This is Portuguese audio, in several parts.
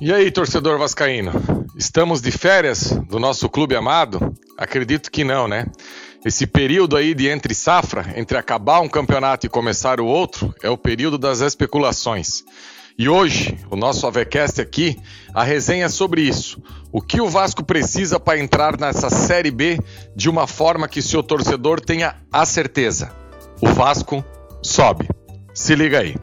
E aí, torcedor vascaíno? Estamos de férias do nosso clube amado? Acredito que não, né? Esse período aí de entre safra, entre acabar um campeonato e começar o outro, é o período das especulações. E hoje, o nosso Avecast aqui, a resenha é sobre isso. O que o Vasco precisa para entrar nessa Série B de uma forma que seu torcedor tenha a certeza. O Vasco sobe. Se liga aí.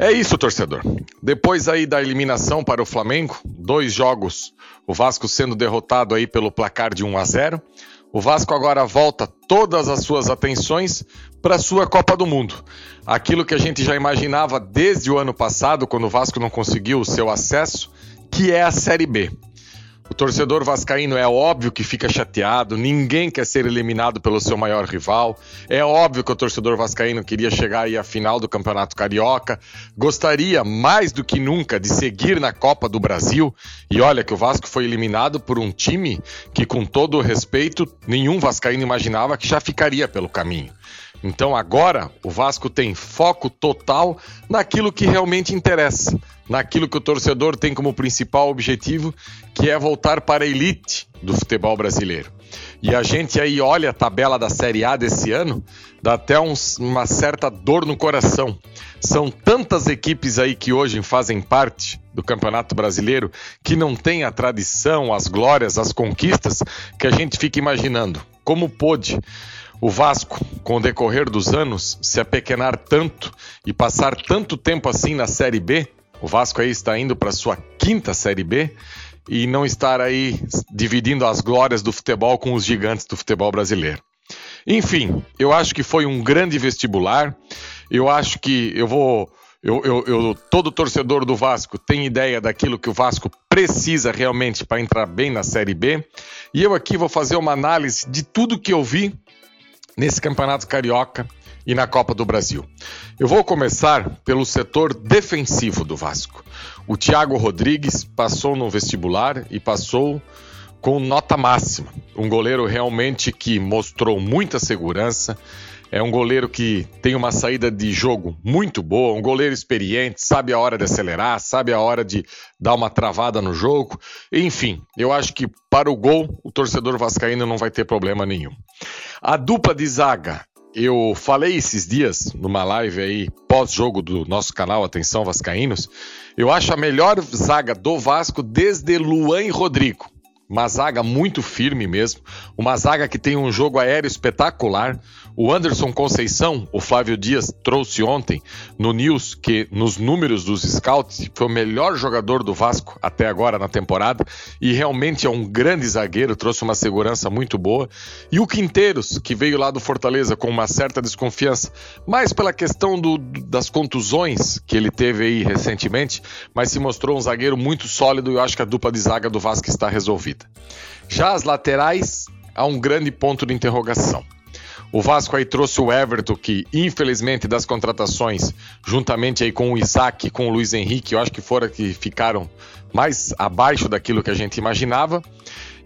É isso, torcedor. Depois aí da eliminação para o Flamengo, dois jogos, o Vasco sendo derrotado aí pelo placar de 1 a 0. O Vasco agora volta todas as suas atenções para a sua Copa do Mundo. Aquilo que a gente já imaginava desde o ano passado, quando o Vasco não conseguiu o seu acesso, que é a Série B. O torcedor vascaíno é óbvio que fica chateado, ninguém quer ser eliminado pelo seu maior rival. É óbvio que o torcedor vascaíno queria chegar aí à final do Campeonato Carioca, gostaria mais do que nunca de seguir na Copa do Brasil. E olha que o Vasco foi eliminado por um time que, com todo o respeito, nenhum vascaíno imaginava que já ficaria pelo caminho. Então agora o Vasco tem foco total naquilo que realmente interessa, naquilo que o torcedor tem como principal objetivo, que é voltar para a elite do futebol brasileiro. E a gente aí olha a tabela da Série A desse ano, dá até uns, uma certa dor no coração. São tantas equipes aí que hoje fazem parte do Campeonato Brasileiro que não tem a tradição, as glórias, as conquistas que a gente fica imaginando. Como pôde o Vasco, com o decorrer dos anos, se apequenar tanto e passar tanto tempo assim na Série B, o Vasco aí está indo para sua quinta Série B e não estar aí dividindo as glórias do futebol com os gigantes do futebol brasileiro. Enfim, eu acho que foi um grande vestibular. Eu acho que eu vou. Eu, eu, eu, todo torcedor do Vasco tem ideia daquilo que o Vasco precisa realmente para entrar bem na Série B. E eu aqui vou fazer uma análise de tudo que eu vi nesse Campeonato Carioca e na Copa do Brasil. Eu vou começar pelo setor defensivo do Vasco. O Thiago Rodrigues passou no vestibular e passou com nota máxima. Um goleiro realmente que mostrou muita segurança, é um goleiro que tem uma saída de jogo muito boa, um goleiro experiente, sabe a hora de acelerar, sabe a hora de dar uma travada no jogo. Enfim, eu acho que para o gol o torcedor vascaíno não vai ter problema nenhum. A dupla de zaga, eu falei esses dias numa live aí pós-jogo do nosso canal Atenção Vascaínos, eu acho a melhor zaga do Vasco desde Luan e Rodrigo uma zaga muito firme mesmo, uma zaga que tem um jogo aéreo espetacular. O Anderson Conceição, o Flávio Dias trouxe ontem no News que nos números dos scouts foi o melhor jogador do Vasco até agora na temporada e realmente é um grande zagueiro, trouxe uma segurança muito boa. E o Quinteiros, que veio lá do Fortaleza com uma certa desconfiança, mais pela questão do, das contusões que ele teve aí recentemente, mas se mostrou um zagueiro muito sólido e eu acho que a dupla de zaga do Vasco está resolvida. Já as laterais, há um grande ponto de interrogação. O Vasco aí trouxe o Everton, que infelizmente das contratações, juntamente aí com o Isaac, com o Luiz Henrique, eu acho que foram que ficaram mais abaixo daquilo que a gente imaginava.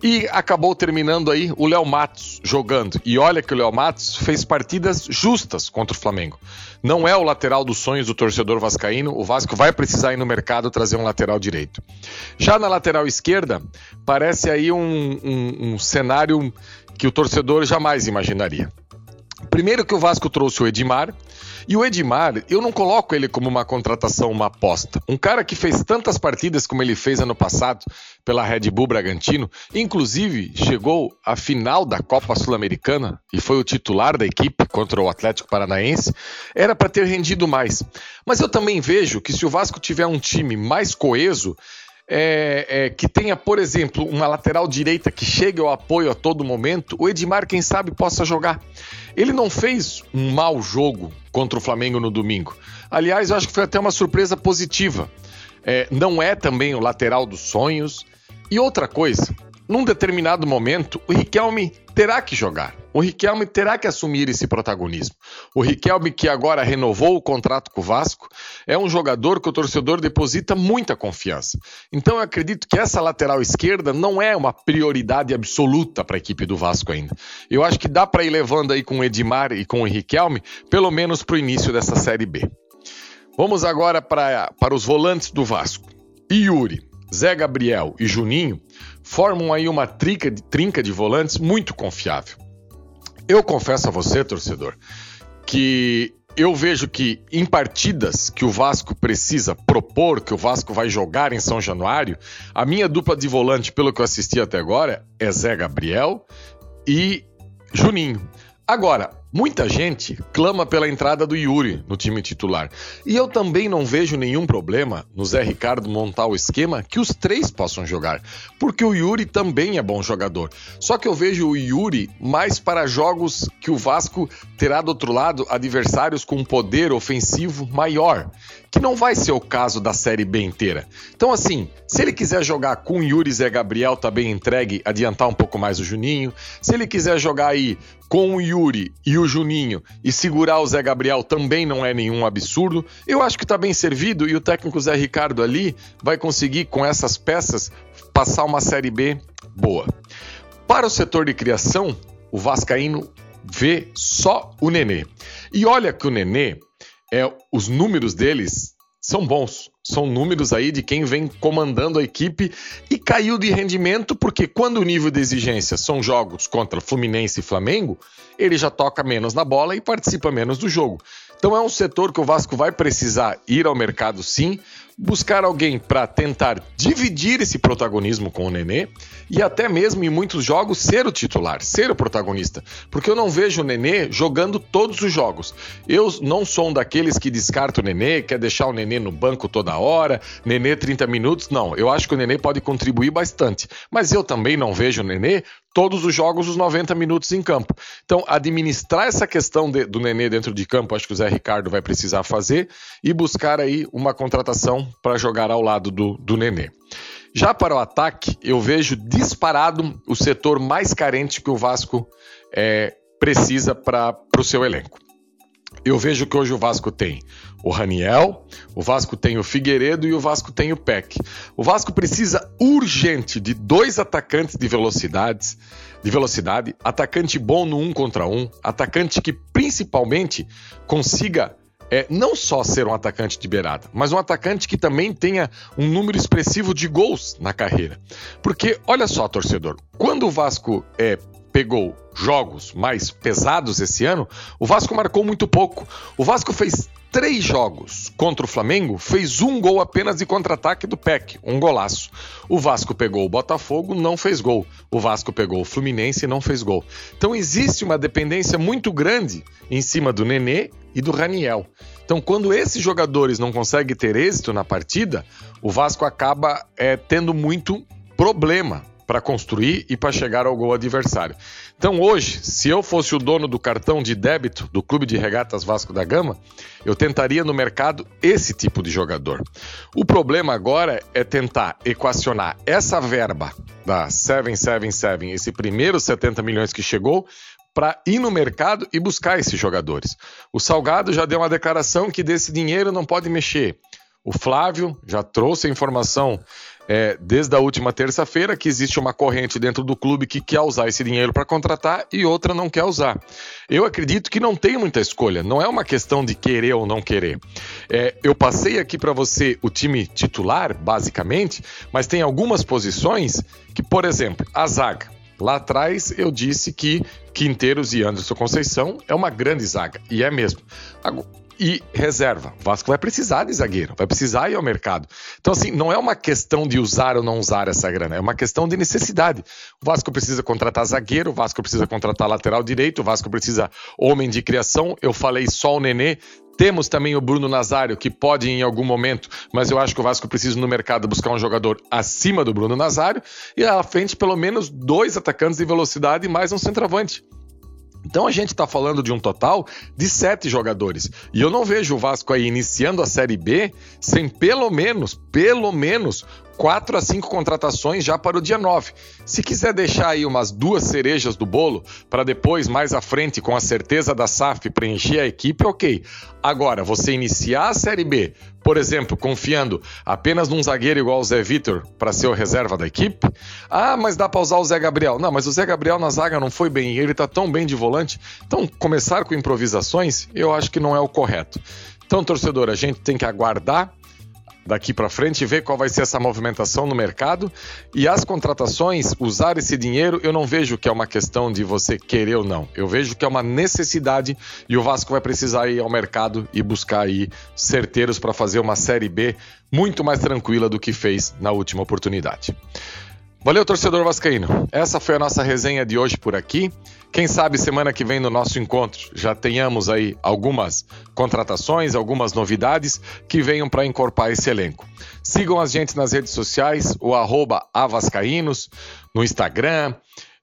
E acabou terminando aí o Léo Matos jogando. E olha que o Léo Matos fez partidas justas contra o Flamengo. Não é o lateral dos sonhos do torcedor vascaíno. O Vasco vai precisar ir no mercado trazer um lateral direito. Já na lateral esquerda, parece aí um, um, um cenário que o torcedor jamais imaginaria. Primeiro que o Vasco trouxe o Edmar, e o Edmar, eu não coloco ele como uma contratação, uma aposta. Um cara que fez tantas partidas como ele fez ano passado pela Red Bull Bragantino, inclusive chegou à final da Copa Sul-Americana e foi o titular da equipe contra o Atlético Paranaense, era para ter rendido mais. Mas eu também vejo que se o Vasco tiver um time mais coeso, é, é, que tenha, por exemplo, uma lateral direita que chegue ao apoio a todo momento, o Edmar, quem sabe, possa jogar. Ele não fez um mau jogo contra o Flamengo no domingo. Aliás, eu acho que foi até uma surpresa positiva. É, não é também o lateral dos sonhos. E outra coisa, num determinado momento, o Riquelme terá que jogar. O Riquelme terá que assumir esse protagonismo. O Riquelme, que agora renovou o contrato com o Vasco, é um jogador que o torcedor deposita muita confiança. Então eu acredito que essa lateral esquerda não é uma prioridade absoluta para a equipe do Vasco ainda. Eu acho que dá para ir levando aí com o Edmar e com o Riquelme, pelo menos para o início dessa Série B. Vamos agora para, para os volantes do Vasco. Yuri, Zé Gabriel e Juninho formam aí uma de, trinca de volantes muito confiável. Eu confesso a você, torcedor, que eu vejo que em partidas que o Vasco precisa propor, que o Vasco vai jogar em São Januário, a minha dupla de volante, pelo que eu assisti até agora, é Zé Gabriel e Juninho. Agora, muita gente clama pela entrada do Yuri no time titular. E eu também não vejo nenhum problema no Zé Ricardo montar o esquema que os três possam jogar, porque o Yuri também é bom jogador. Só que eu vejo o Yuri mais para jogos que o Vasco terá do outro lado adversários com um poder ofensivo maior, que não vai ser o caso da Série B inteira. Então, assim, se ele quiser jogar com o Yuri Zé Gabriel, tá bem entregue, adiantar um pouco mais o Juninho. Se ele quiser jogar aí com o Yuri e o Juninho e segurar o Zé Gabriel também não é nenhum absurdo. Eu acho que está bem servido e o técnico Zé Ricardo ali vai conseguir, com essas peças, passar uma Série B boa. Para o setor de criação, o Vascaíno vê só o Nenê. E olha que o Nenê, é, os números deles são bons. São números aí de quem vem comandando a equipe e caiu de rendimento porque quando o nível de exigência são jogos contra Fluminense e Flamengo, ele já toca menos na bola e participa menos do jogo. Então é um setor que o Vasco vai precisar ir ao mercado sim, buscar alguém para tentar dividir esse protagonismo com o Nenê e até mesmo em muitos jogos ser o titular, ser o protagonista, porque eu não vejo o Nenê jogando todos os jogos. Eu não sou um daqueles que descarta o Nenê, quer deixar o Nenê no banco toda hora, Nenê 30 minutos, não. Eu acho que o Nenê pode contribuir bastante, mas eu também não vejo o Nenê todos os jogos os 90 minutos em campo. Então, administrar essa questão de, do Nenê dentro de campo, acho que o Zé Ricardo vai precisar fazer e buscar aí uma contratação para jogar ao lado do, do Nenê. Já para o ataque, eu vejo disparado o setor mais carente que o Vasco é, precisa para o seu elenco. Eu vejo que hoje o Vasco tem o Raniel, o Vasco tem o Figueiredo e o Vasco tem o Peck. O Vasco precisa urgente de dois atacantes de velocidades, de velocidade, atacante bom no um contra um, atacante que principalmente consiga é, não só ser um atacante de beirada, mas um atacante que também tenha um número expressivo de gols na carreira. Porque, olha só, torcedor, quando o Vasco é, pegou jogos mais pesados esse ano, o Vasco marcou muito pouco. O Vasco fez três jogos contra o Flamengo, fez um gol apenas de contra-ataque do PEC, um golaço. O Vasco pegou o Botafogo, não fez gol. O Vasco pegou o Fluminense não fez gol. Então existe uma dependência muito grande em cima do Nenê e do Raniel. Então, quando esses jogadores não conseguem ter êxito na partida, o Vasco acaba é, tendo muito problema para construir e para chegar ao gol adversário. Então hoje, se eu fosse o dono do cartão de débito do Clube de Regatas Vasco da Gama, eu tentaria no mercado esse tipo de jogador. O problema agora é tentar equacionar essa verba da 777, esse primeiro 70 milhões que chegou, para ir no mercado e buscar esses jogadores. O Salgado já deu uma declaração que desse dinheiro não pode mexer. O Flávio já trouxe a informação é, desde a última terça-feira que existe uma corrente dentro do clube que quer usar esse dinheiro para contratar e outra não quer usar. Eu acredito que não tem muita escolha, não é uma questão de querer ou não querer. É, eu passei aqui para você o time titular, basicamente, mas tem algumas posições que, por exemplo, a zaga. Lá atrás eu disse que Quinteiros e Anderson Conceição é uma grande zaga, e é mesmo. Agora, e reserva. O Vasco vai precisar de zagueiro, vai precisar ir ao mercado. Então, assim, não é uma questão de usar ou não usar essa grana, é uma questão de necessidade. O Vasco precisa contratar zagueiro, o Vasco precisa contratar lateral direito, o Vasco precisa homem de criação. Eu falei só o Nenê. Temos também o Bruno Nazário, que pode em algum momento, mas eu acho que o Vasco precisa no mercado buscar um jogador acima do Bruno Nazário e à frente pelo menos dois atacantes de velocidade e mais um centroavante. Então a gente está falando de um total de sete jogadores. E eu não vejo o Vasco aí iniciando a Série B sem pelo menos, pelo menos, quatro a cinco contratações já para o dia 9. Se quiser deixar aí umas duas cerejas do bolo para depois, mais à frente, com a certeza da SAF, preencher a equipe, ok. Agora, você iniciar a Série B, por exemplo, confiando apenas num zagueiro igual o Zé Vitor para ser o reserva da equipe, ah, mas dá para usar o Zé Gabriel. Não, mas o Zé Gabriel na zaga não foi bem, ele está tão bem de volante. Então, começar com improvisações, eu acho que não é o correto. Então, torcedor, a gente tem que aguardar daqui para frente ver qual vai ser essa movimentação no mercado. E as contratações, usar esse dinheiro, eu não vejo que é uma questão de você querer ou não. Eu vejo que é uma necessidade e o Vasco vai precisar ir ao mercado e buscar aí certeiros para fazer uma Série B muito mais tranquila do que fez na última oportunidade. Valeu, torcedor vascaíno. Essa foi a nossa resenha de hoje por aqui. Quem sabe semana que vem no nosso encontro já tenhamos aí algumas contratações, algumas novidades que venham para encorpar esse elenco. Sigam a gente nas redes sociais, o arroba avascaínos, no Instagram,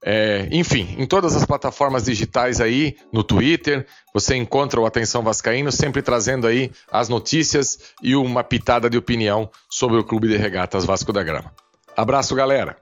é, enfim, em todas as plataformas digitais aí, no Twitter, você encontra o Atenção Vascaíno, sempre trazendo aí as notícias e uma pitada de opinião sobre o Clube de Regatas Vasco da Grama. Abraço, galera!